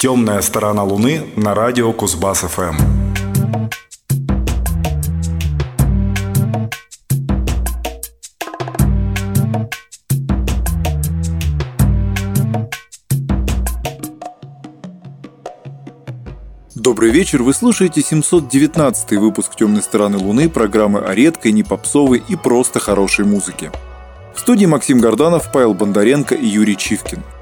Темная сторона Луны на радио Кузбасс ФМ. Добрый вечер, вы слушаете 719 выпуск «Темной стороны Луны» программы о редкой, не попсовой и просто хорошей музыке. В студии Максим Горданов, Павел Бондаренко и Юрий Чивкин –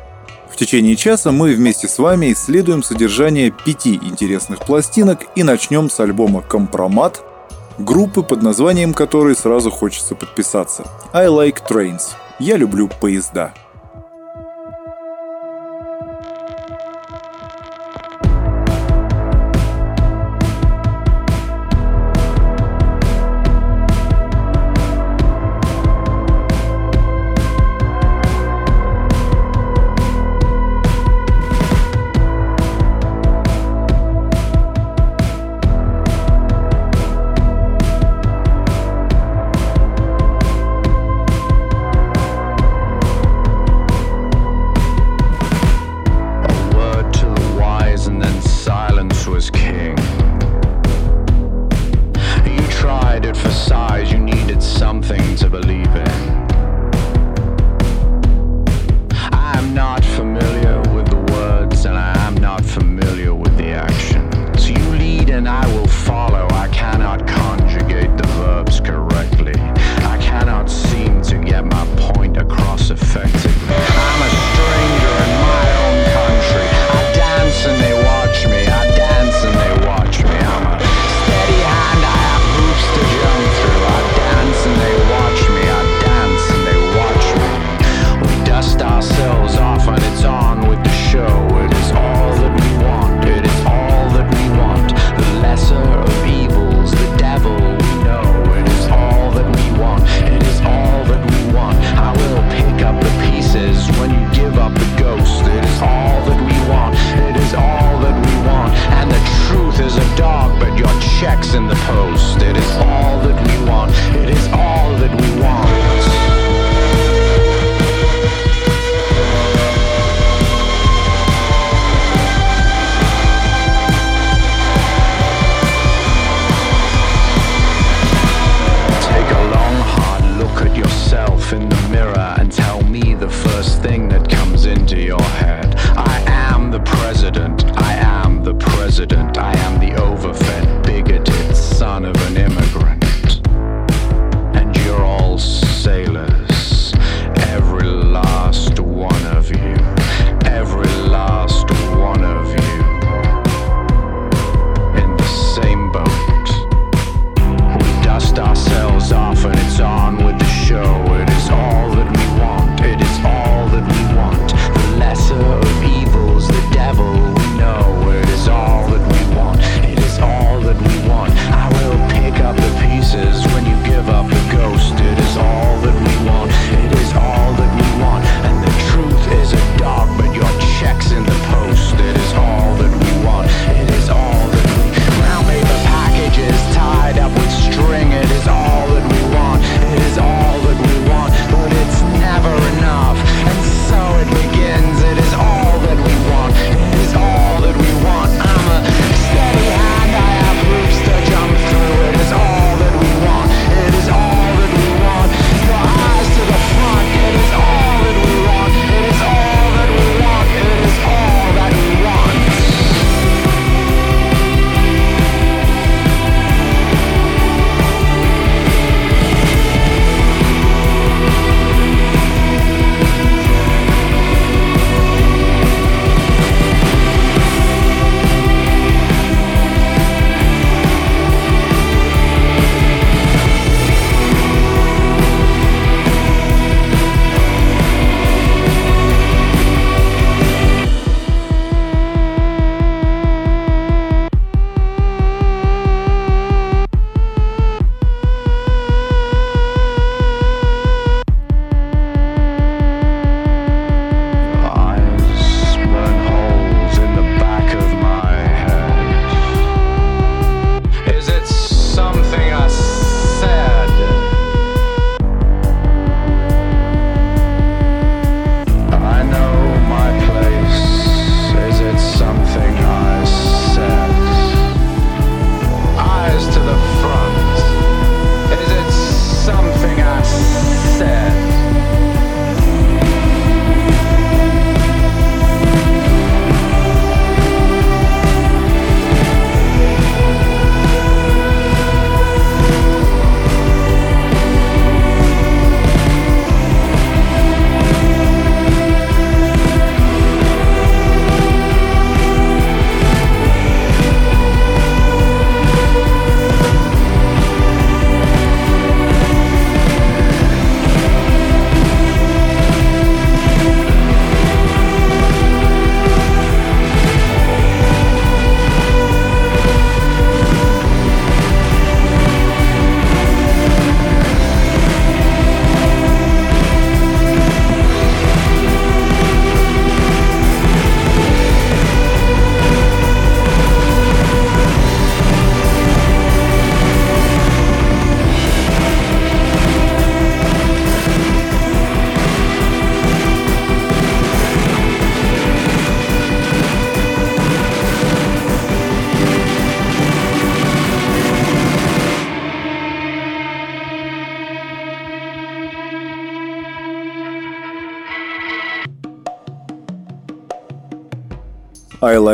течение часа мы вместе с вами исследуем содержание пяти интересных пластинок и начнем с альбома «Компромат», группы, под названием которой сразу хочется подписаться. «I like trains» – «Я люблю поезда».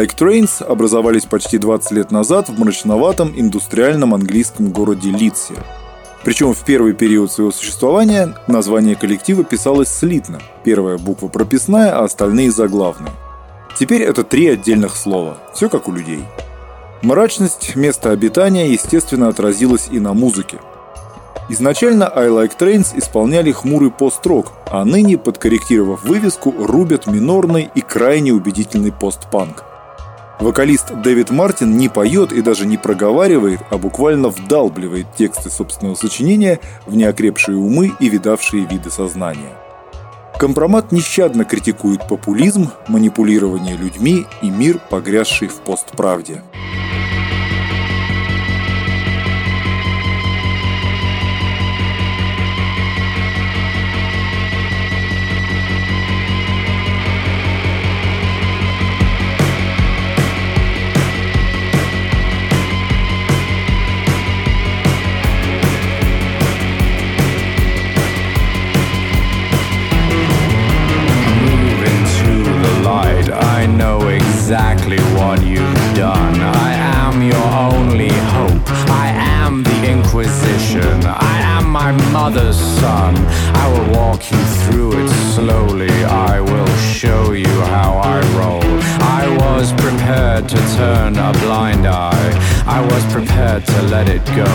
Like Trains образовались почти 20 лет назад в мрачноватом индустриальном английском городе Лидсе. Причем в первый период своего существования название коллектива писалось слитно. Первая буква прописная, а остальные заглавные. Теперь это три отдельных слова. Все как у людей. Мрачность места обитания, естественно, отразилась и на музыке. Изначально I Like Trains исполняли хмурый пост-рок, а ныне, подкорректировав вывеску, рубят минорный и крайне убедительный пост-панк. Вокалист Дэвид Мартин не поет и даже не проговаривает, а буквально вдалбливает тексты собственного сочинения в неокрепшие умы и видавшие виды сознания. Компромат нещадно критикует популизм, манипулирование людьми и мир, погрязший в постправде. Mother's son. I will walk you through it slowly. I will show you how I roll. I was prepared to turn a blind eye. I was prepared to let it go.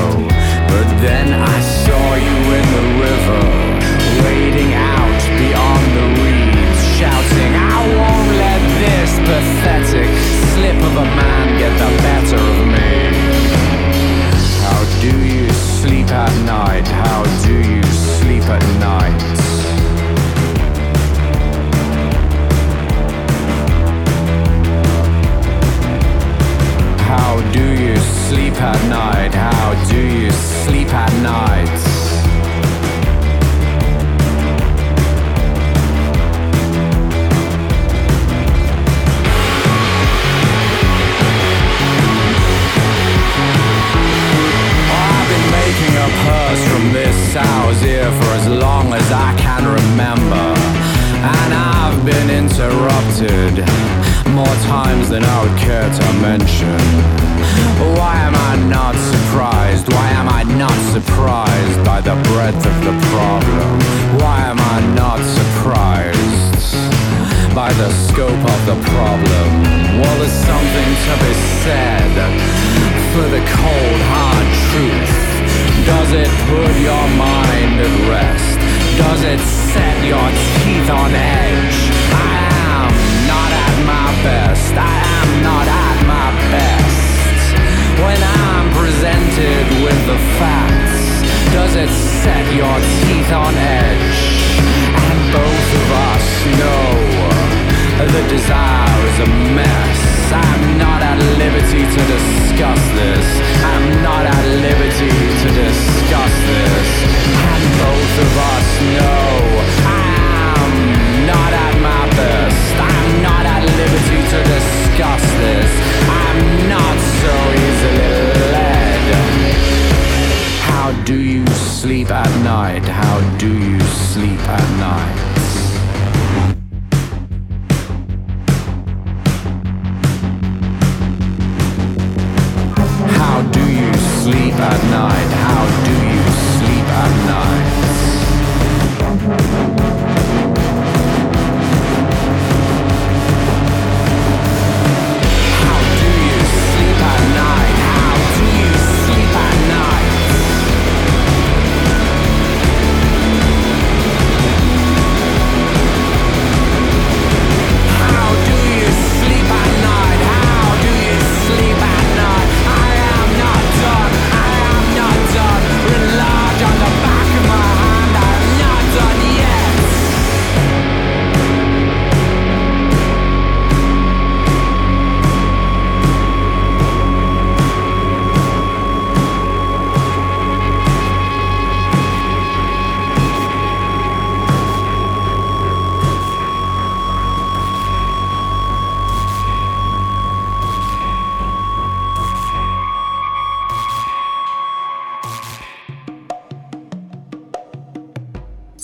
But then I saw you in the river, wading out beyond the reeds, shouting, I won't let this pathetic slip of a man get the better of me. At night? How do you sleep at night? How do you sleep at night? How do you sleep at night?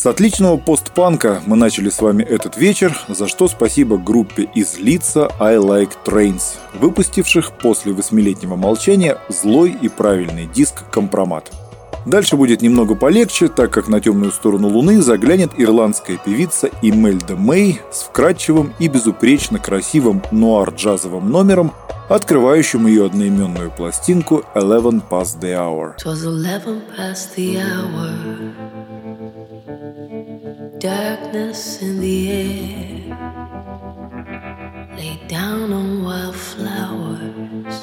С отличного постпанка мы начали с вами этот вечер, за что спасибо группе из Лица I Like Trains, выпустивших после восьмилетнего молчания злой и правильный диск «Компромат». Дальше будет немного полегче, так как на темную сторону Луны заглянет ирландская певица Имельда Мэй с вкрадчивым и безупречно красивым нуар-джазовым номером, открывающим ее одноименную пластинку «Eleven Past the Hour». Darkness in the air, lay down on wildflowers.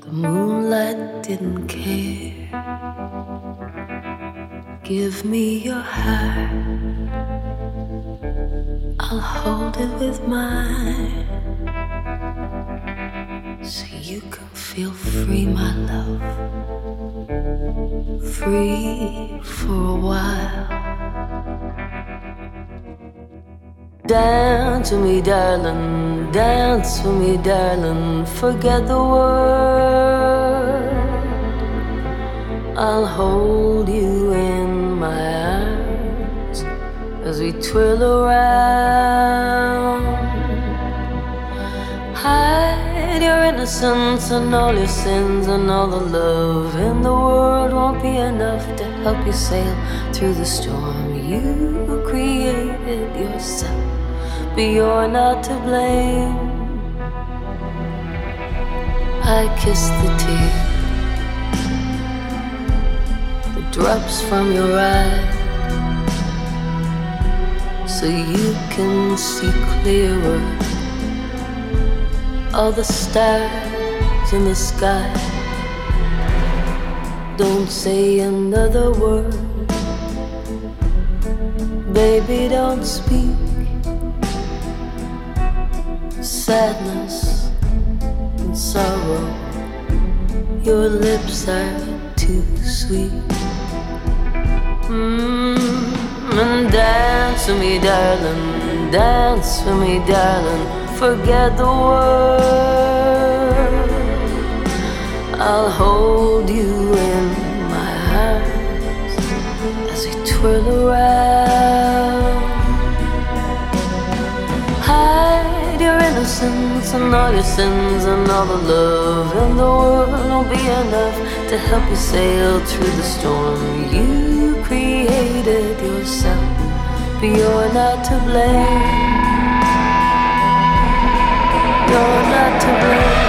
The moonlight didn't care. Give me your heart, I'll hold it with mine. So you can feel free, my love. Free for a while. Dance with me, darling. Dance with me, darling. Forget the world. I'll hold you in my arms as we twirl around. Hide your innocence and all your sins and all the love in the world won't be enough to help you sail through the storm. You created yourself but you're not to blame. I kiss the tear that drops from your eye so you can see clearer all the stars in the sky. Don't say another word, baby, don't speak sadness and sorrow. Your lips are too sweet. Mm, and dance with me, darling. Dance with me, darling. Forget the world. I'll hold you and all your sins and all the love in the world won't be enough to help you sail through the storm. You created yourself, but you're not to blame. You're not to blame.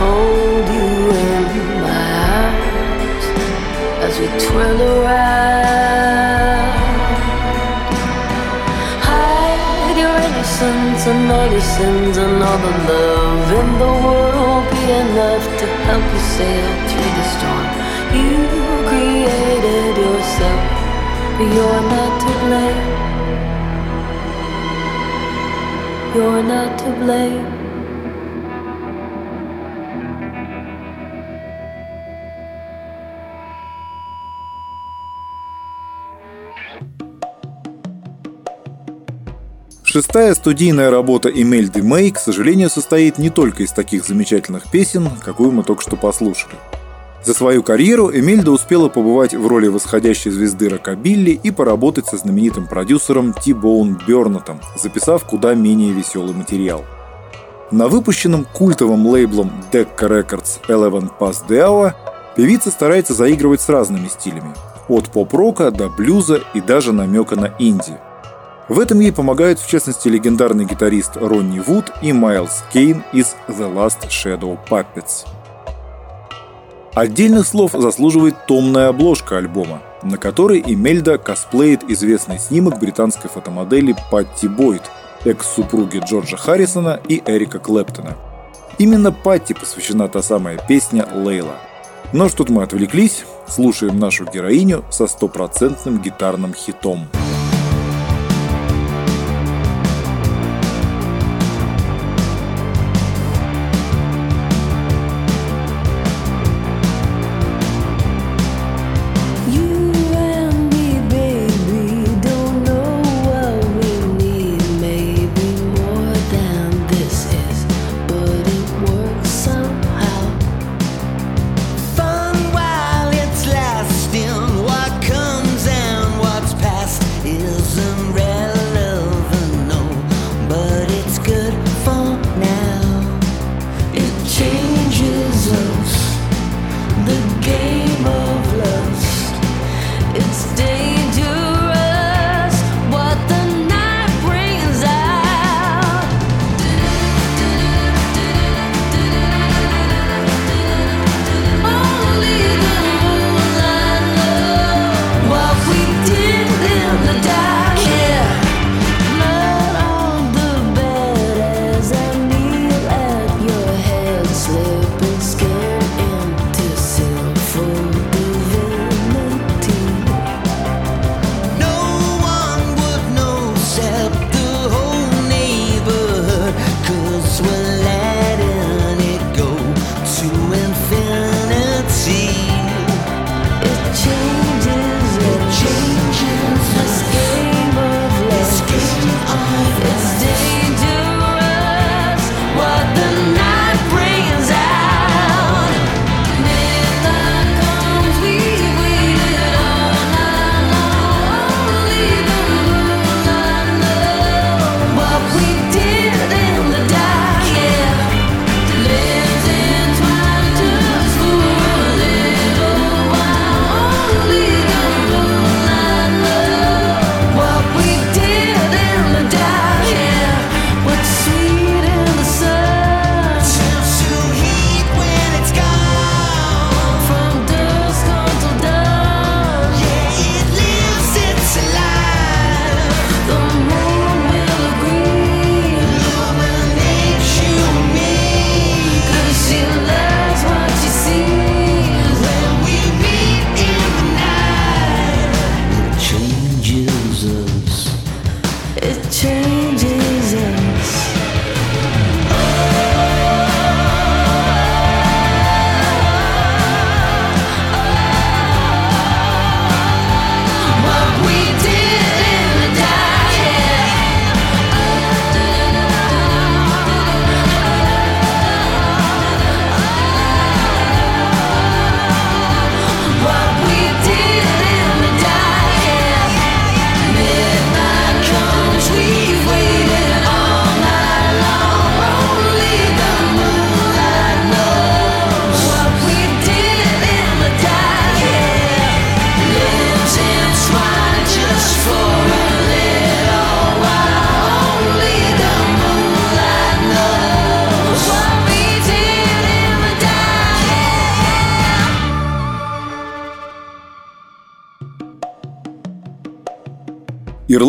Hold you in my arms as we twirl around. Hide your innocence and all your sins and all the love in the world be enough to help you sail through the storm. You created yourself, but you're not to blame. You're not to blame. Шестая студийная работа Эмельды Мэй, к сожалению, состоит не только из таких замечательных песен, какую мы только что послушали. За свою карьеру Эмельда успела побывать в роли восходящей звезды рокобилли и поработать со знаменитым продюсером Ти Боун Бернатом, записав куда менее веселый материал. На выпущенном культовым лейблом Decca Records Eleven the Hour певица старается заигрывать с разными стилями – от поп-рока до блюза и даже намека на инди. В этом ей помогают, в частности, легендарный гитарист Ронни Вуд и Майлз Кейн из The Last Shadow Puppets – Отдельных слов заслуживает томная обложка альбома, на которой Эмельда косплеит известный снимок британской фотомодели Патти Бойд, экс-супруги Джорджа Харрисона и Эрика Клэптона. Именно Патти посвящена та самая песня «Лейла». Но что-то мы отвлеклись, слушаем нашу героиню со стопроцентным гитарным хитом.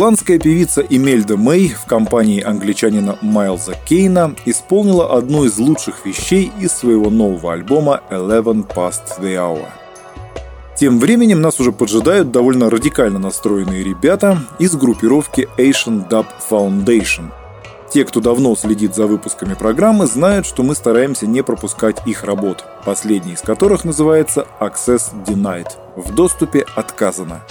Ирландская певица Эмельда Мэй в компании англичанина Майлза Кейна исполнила одну из лучших вещей из своего нового альбома Eleven Past the Hour. Тем временем нас уже поджидают довольно радикально настроенные ребята из группировки Asian Dub Foundation. Те, кто давно следит за выпусками программы, знают, что мы стараемся не пропускать их работ, последний из которых называется Access Denied – в доступе отказано.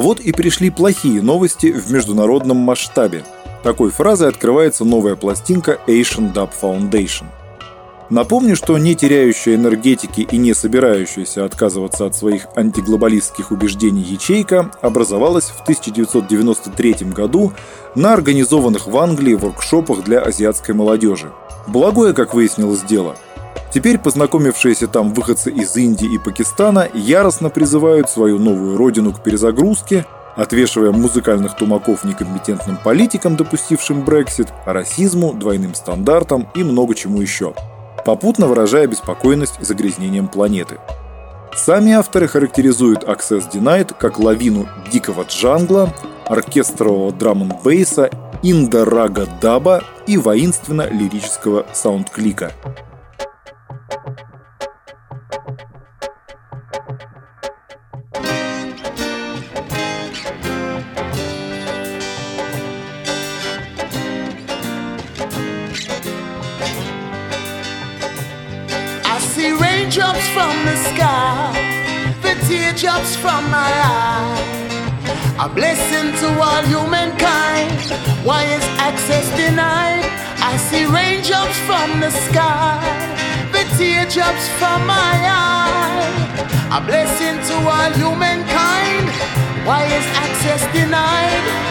А вот и пришли плохие новости в международном масштабе. Такой фразой открывается новая пластинка Asian Dub Foundation. Напомню, что не теряющая энергетики и не собирающаяся отказываться от своих антиглобалистских убеждений ячейка образовалась в 1993 году на организованных в Англии воркшопах для азиатской молодежи. Благое, как выяснилось дело – Теперь познакомившиеся там выходцы из Индии и Пакистана яростно призывают свою новую родину к перезагрузке, отвешивая музыкальных тумаков некомпетентным политикам, допустившим Брексит, расизму, двойным стандартам и много чему еще, попутно выражая беспокойность загрязнением планеты. Сами авторы характеризуют Access Denied как лавину дикого джангла, оркестрового драм бейса индорага даба и воинственно-лирического саундклика. Drops from the sky, the teardrops from my eye. A blessing to all humankind. Why is access denied? I see raindrops from the sky teardrops from my eye. A blessing to all humankind. Why is access denied?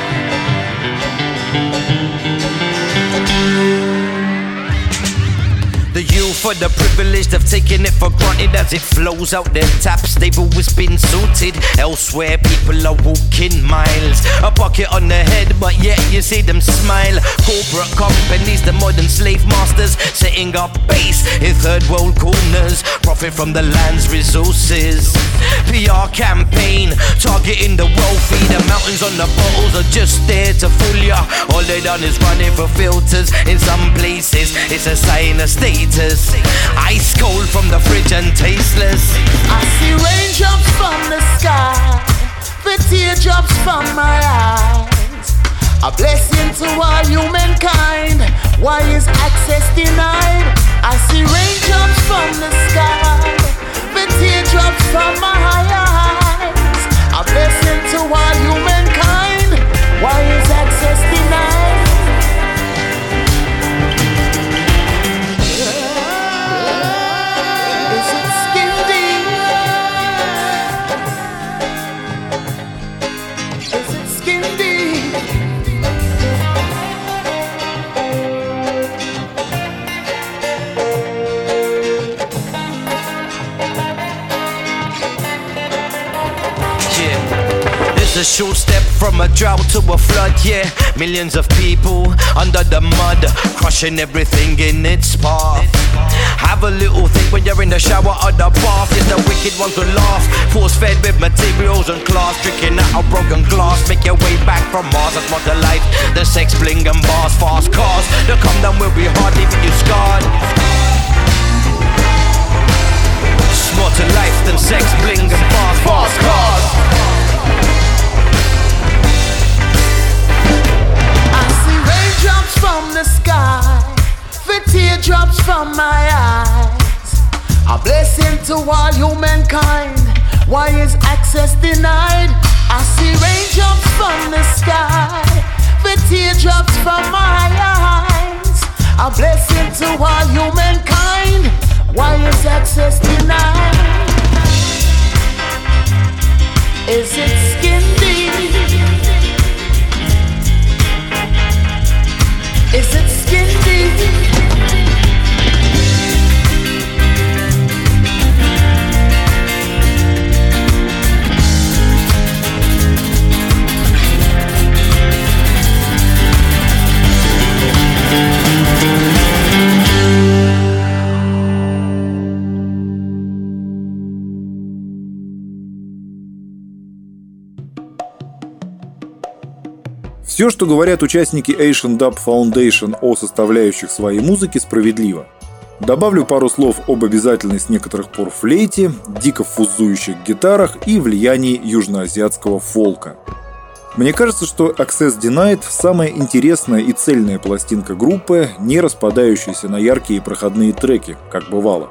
for the privilege of taking it for granted as it flows out their taps. They've always been suited. Elsewhere, people are walking miles. A bucket on their head, but yet you see them smile. Corporate companies, the modern slave masters, setting up base in third world corners. Profit from the land's resources. PR campaign, targeting the wealthy. The mountains on the bottles are just there to fool ya. All they done is running for filters. In some places, it's a sign of status. Ice cold from the fridge and tasteless. I see raindrops from the sky, the teardrops from my eyes. A blessing to all humankind. Why is access denied? I see raindrops from the sky, the teardrops from my eyes. A blessing to all humankind. Why is access denied? A short step from a drought to a flood, yeah. Millions of people under the mud, crushing everything in its path. Have a little think when you're in the shower or the bath. It's the wicked ones who laugh. Force fed with materials and class. Drinking out of broken glass. Make your way back from Mars. That's what the life. The sex, bling, and bars. Fast cars. They come down where we hard, leaving you scarred. It's more to life than sex, bling, and bars. Fast cars. Raindrops from the sky, the teardrops from my eyes. A blessing to all humankind. Why is access denied? I see raindrops from the sky, the teardrops from my eyes. A blessing to all humankind. Why is access denied? Is it skin Is it skin deep? Все, что говорят участники Asian Dub Foundation о составляющих своей музыки, справедливо. Добавлю пару слов об обязательной с некоторых пор флейте, дико фузующих гитарах и влиянии южноазиатского фолка. Мне кажется, что Access Denied – самая интересная и цельная пластинка группы, не распадающаяся на яркие и проходные треки, как бывало.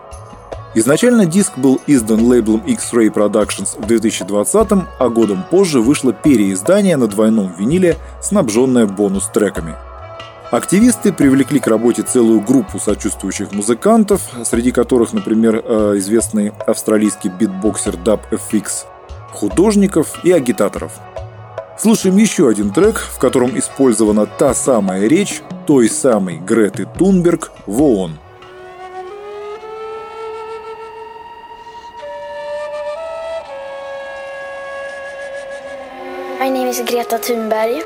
Изначально диск был издан лейблом X-Ray Productions в 2020, а годом позже вышло переиздание на двойном виниле, снабженное бонус-треками. Активисты привлекли к работе целую группу сочувствующих музыкантов, среди которых, например, э, известный австралийский битбоксер Dub FX, художников и агитаторов. Слушаем еще один трек, в котором использована та самая речь той самой Греты Тунберг в ООН. My name is Greta Thunberg.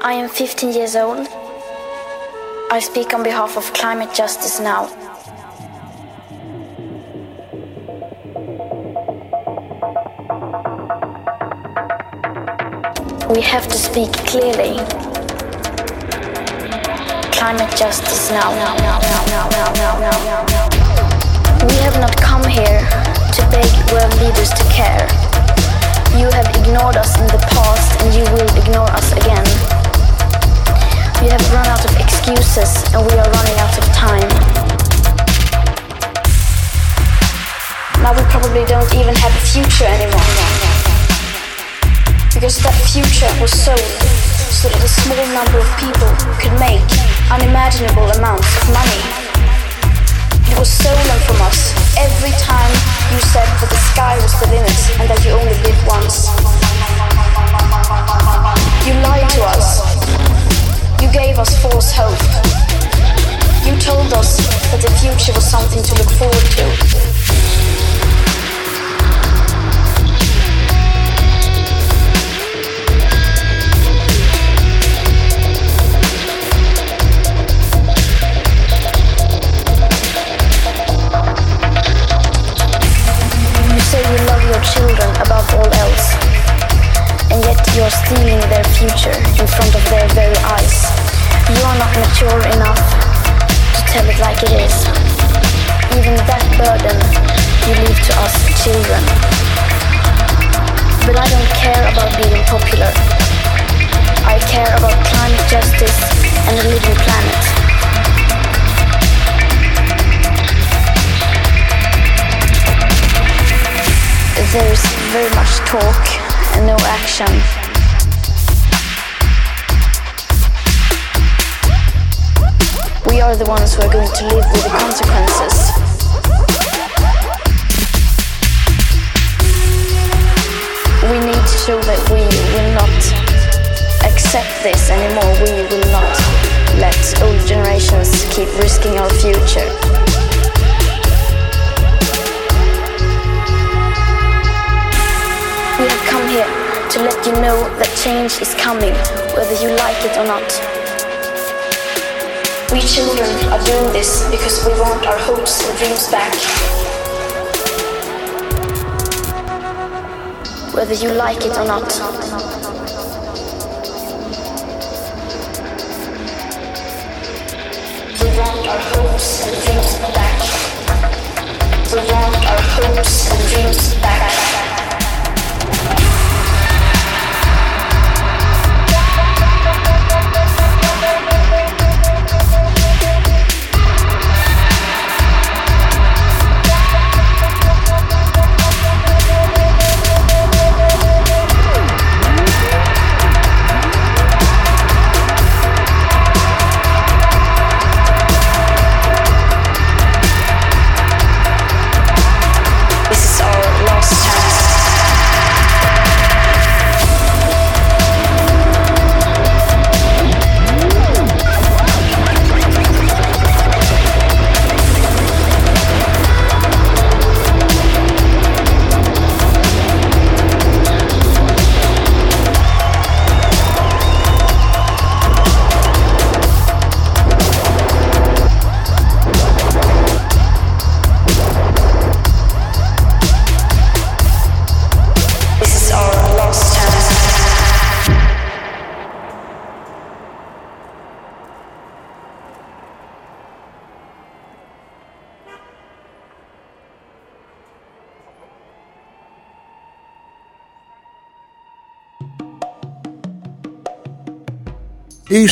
I am 15 years old. I speak on behalf of climate justice now. We have to speak clearly. Climate justice now. We have not come here to beg world leaders to care. You have ignored us in the past and you will ignore us again. We have run out of excuses and we are running out of time. Now we probably don't even have a future anymore. Because that future was sold so that a small number of people could make unimaginable amounts of money. It was stolen from us every time you said that the sky was the limit and that you only live once. You lied to us. You gave us false hope. You told us that the future was something to look forward to. Change is coming, whether you like it or not. We children are doing this because we want our hopes and dreams back. Whether you like it or not. We want our hopes and dreams back. We want our hopes and dreams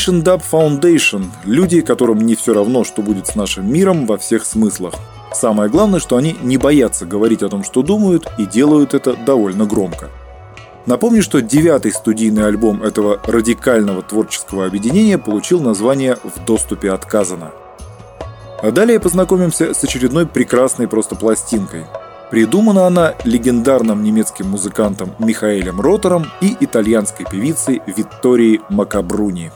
Asian Dub Foundation – люди, которым не все равно, что будет с нашим миром во всех смыслах. Самое главное, что они не боятся говорить о том, что думают, и делают это довольно громко. Напомню, что девятый студийный альбом этого радикального творческого объединения получил название «В доступе отказано». А далее познакомимся с очередной прекрасной просто пластинкой. Придумана она легендарным немецким музыкантом Михаэлем Ротором и итальянской певицей Витторией Макабруни.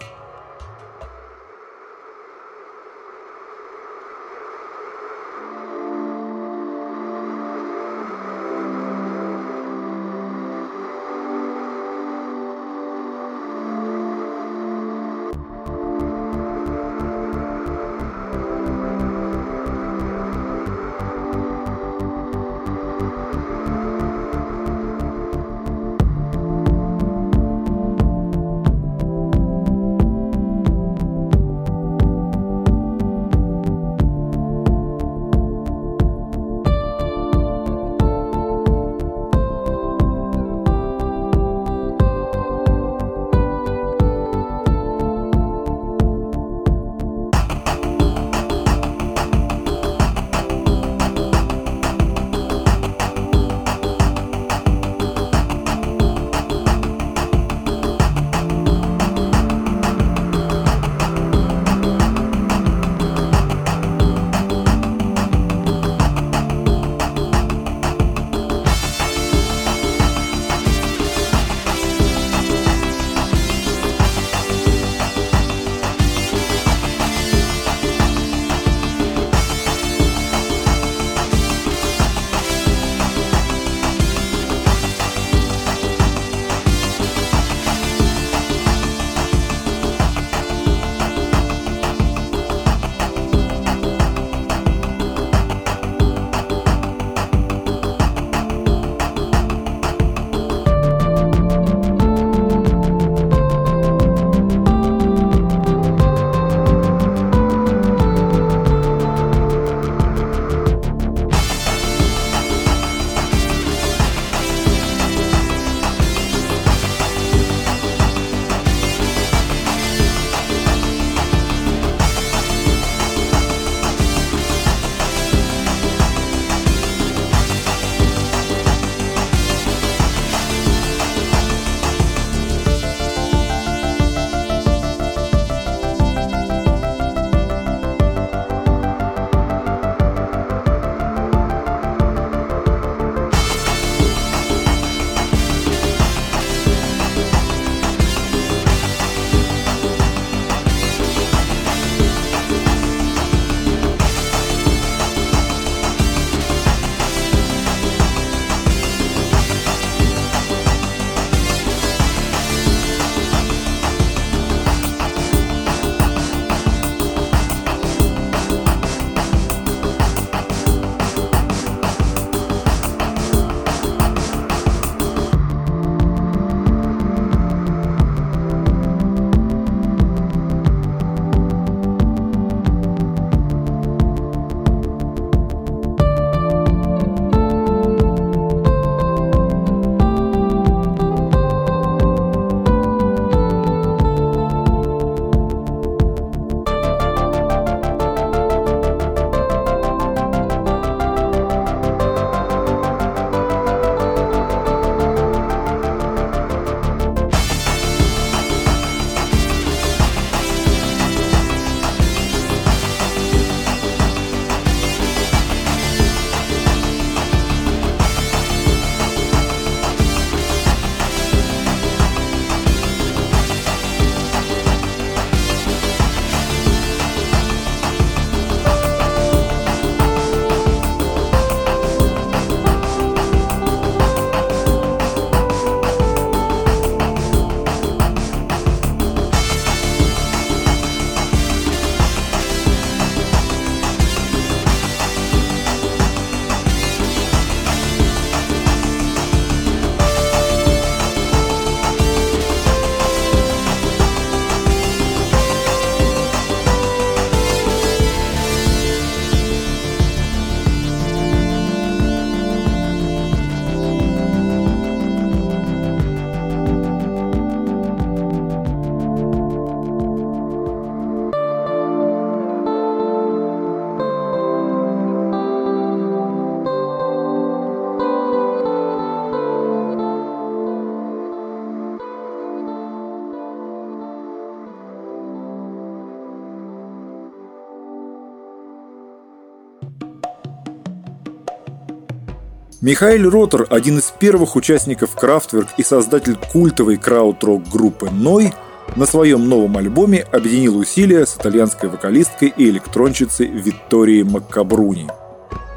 Михаил Ротер, один из первых участников Крафтверк и создатель культовой крауд-рок группы «Ной», на своем новом альбоме объединил усилия с итальянской вокалисткой и электронщицей Викторией Маккабруни.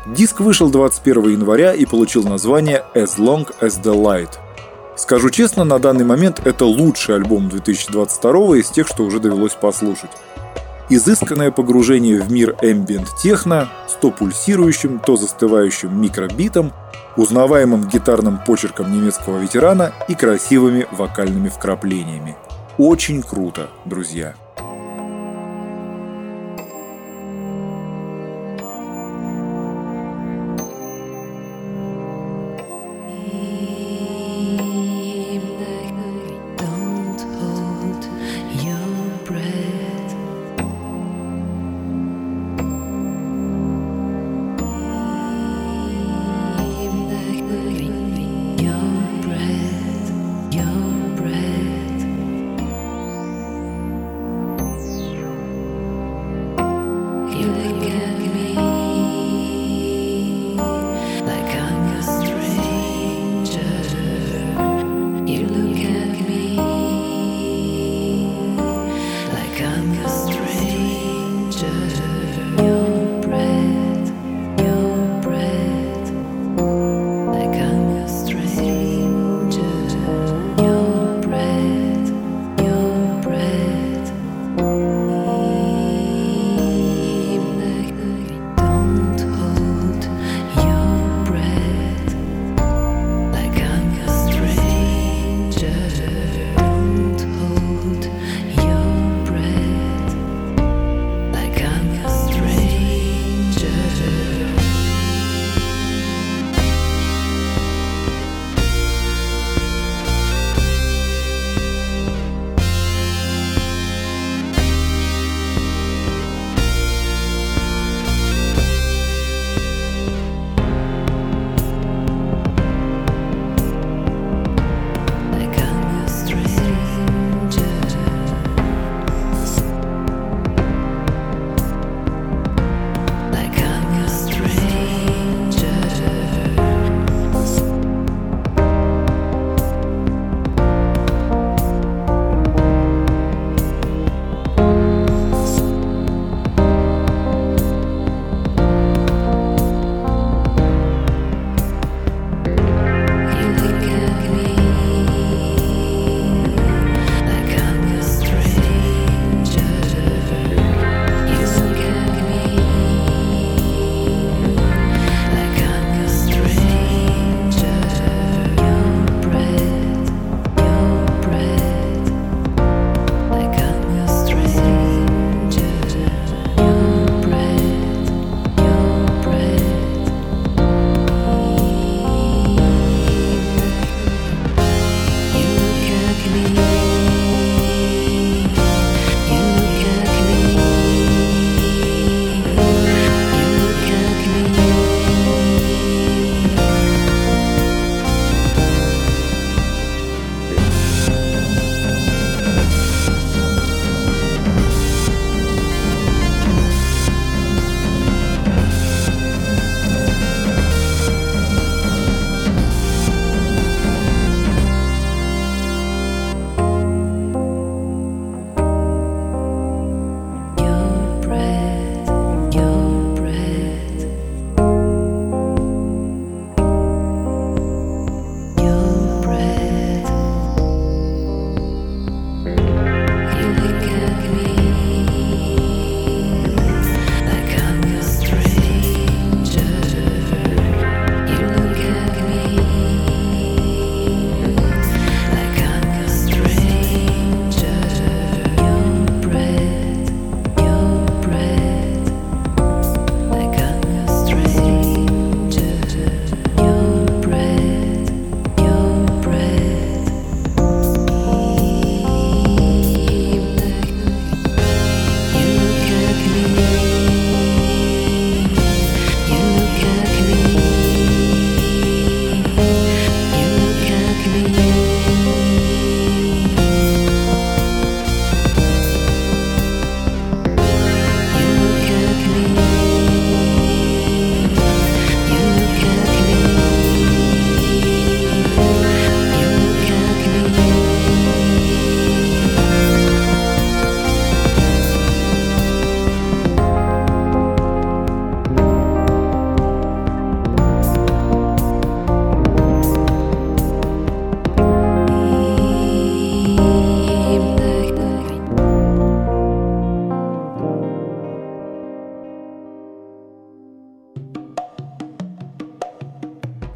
Диск вышел 21 января и получил название «As Long as the Light». Скажу честно, на данный момент это лучший альбом 2022 из тех, что уже довелось послушать. Изысканное погружение в мир ambient техно с то пульсирующим, то застывающим микробитом, узнаваемым гитарным почерком немецкого ветерана и красивыми вокальными вкраплениями. Очень круто, друзья.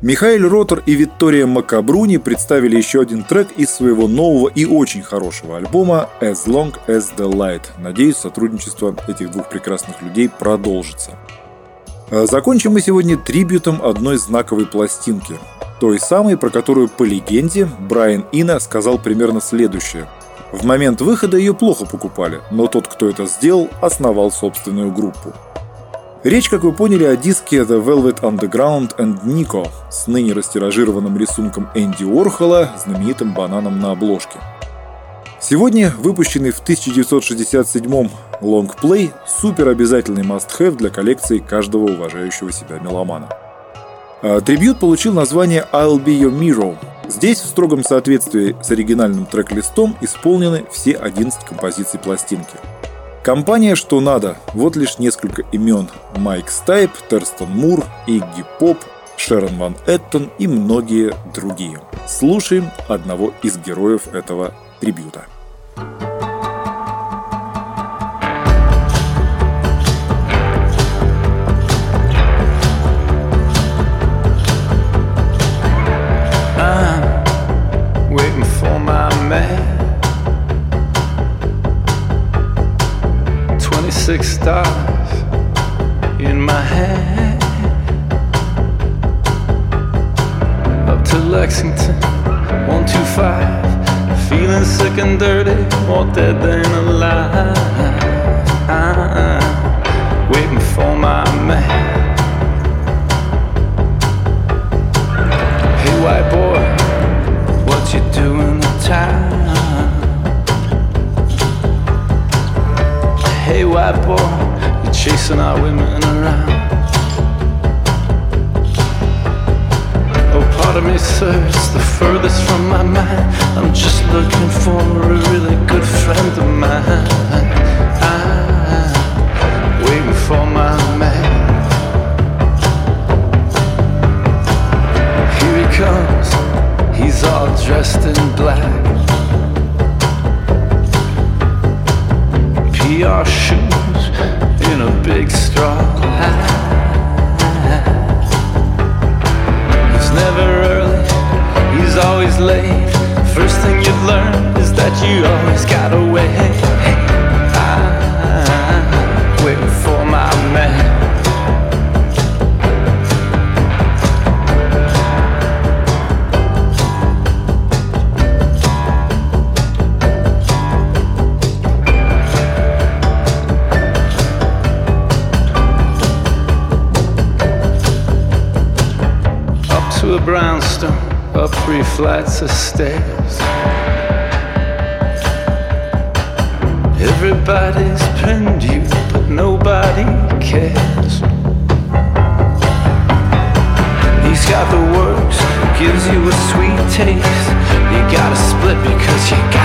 Михаил Ротор и Виктория Макабруни представили еще один трек из своего нового и очень хорошего альбома «As Long as the Light». Надеюсь, сотрудничество этих двух прекрасных людей продолжится. А закончим мы сегодня трибютом одной знаковой пластинки. Той самой, про которую по легенде Брайан Ина сказал примерно следующее. В момент выхода ее плохо покупали, но тот, кто это сделал, основал собственную группу. Речь, как вы поняли, о диске The Velvet Underground and Nico с ныне растиражированным рисунком Энди Орхола, знаменитым бананом на обложке. Сегодня выпущенный в 1967 лонгплей – супер обязательный must-have для коллекции каждого уважающего себя меломана. А, трибют получил название I'll Be Your Mirror. Здесь в строгом соответствии с оригинальным трек-листом исполнены все 11 композиций пластинки – Компания «Что надо» — вот лишь несколько имен. Майк Стайп, Терстон Мур, Игги Поп, Шерон Ван Эттон и многие другие. Слушаем одного из героев этого трибюта. Six stars in my hand. Up to Lexington, 125. Feeling sick and dirty, more dead than alive. Waiting for my man. Hey, white boy, what you doing the time? White boy, you're chasing our women around. Oh, part of me, it's the furthest from my mind. I'm just looking for a really good friend of mine. I'm waiting for my man. Here he comes, he's all dressed in black. PR shoes in a big straw hat. He's never early, he's always late. First thing you learn is that you always gotta wait. I'm waiting for my man. Three flights of stairs. Everybody's pinned you, but nobody cares. He's got the works, gives you a sweet taste. You gotta split because you got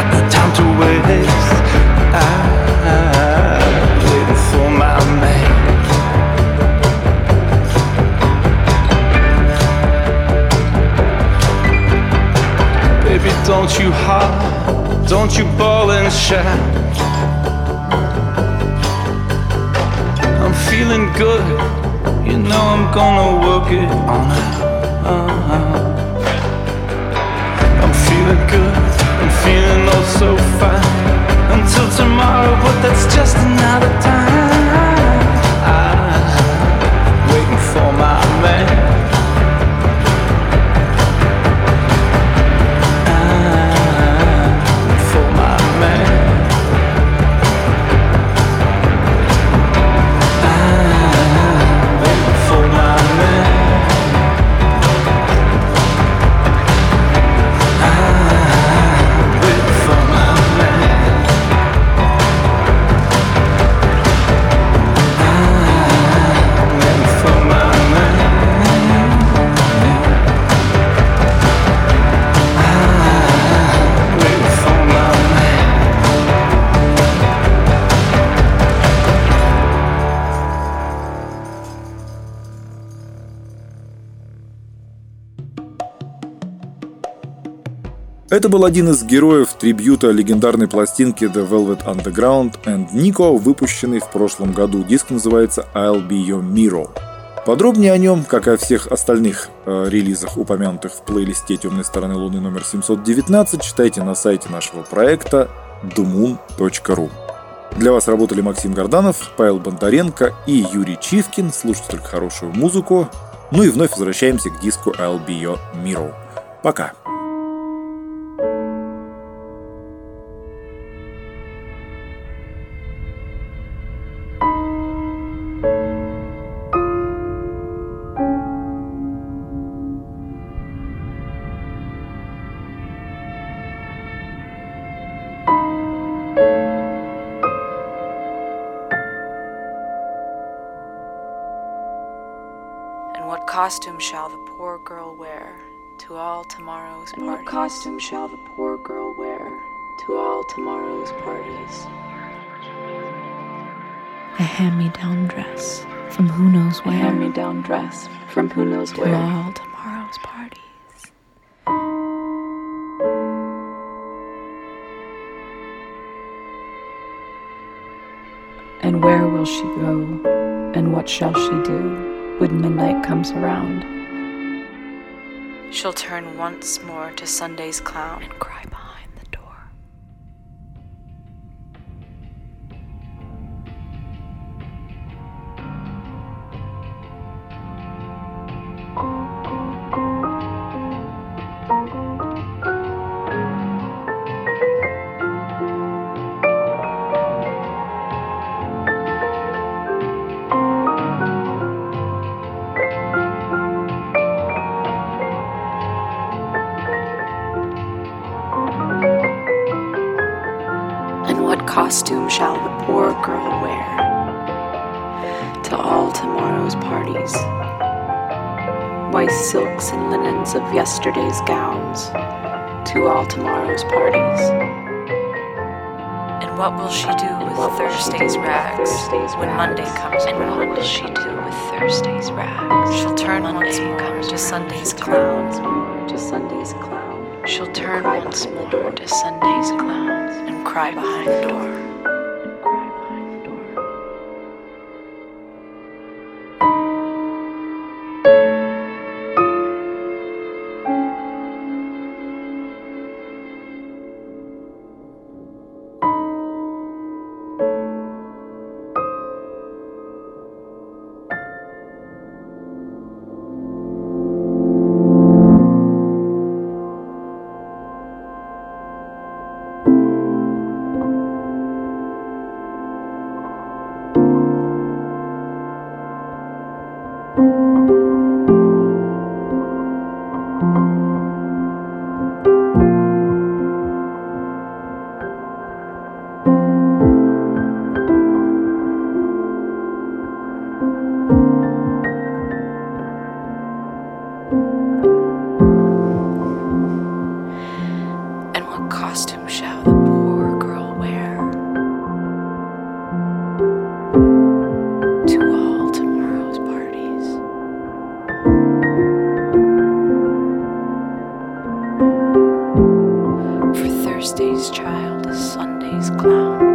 don't you holler, don't you bawl and shout. I'm feeling good, you know I'm gonna work it on out. I'm feeling good, I'm feeling oh so fine. Until tomorrow, but that's just another time. I'm waiting for my man. Это был один из героев трибьюта легендарной пластинки The Velvet Underground and Nico, выпущенный в прошлом году. Диск называется I'll Be Your Mirror. Подробнее о нем, как и о всех остальных э, релизах, упомянутых в плейлисте «Темной стороны Луны» номер 719, читайте на сайте нашего проекта dumun.ru. Для вас работали Максим Горданов, Павел Бондаренко и Юрий Чивкин. Слушайте только хорошую музыку. Ну и вновь возвращаемся к диску I'll Be Your Mirror. Пока. Costume shall the poor girl wear to all tomorrow's And what costume shall the poor girl wear to all tomorrow's parties? A hand me down dress from who knows where. A hand me down dress from who knows to where. To all tomorrow's parties. And where will she go? And what shall she do when midnight comes around? She'll turn once more to Sunday's clown and cry costume shall the poor girl wear to all tomorrow's parties? White silks and linens of yesterday's gowns to all tomorrow's parties. And what will she do with what will she Thursday's rags when? Monday comes And what will she do with Thursday's rags? She'll turn once Monday more comes to? Sunday's She'll turn clown. once more to Sunday's clown. She'll turn once more to Sunday's clowns and cry behind the door. Thursday's child is Sunday's clown.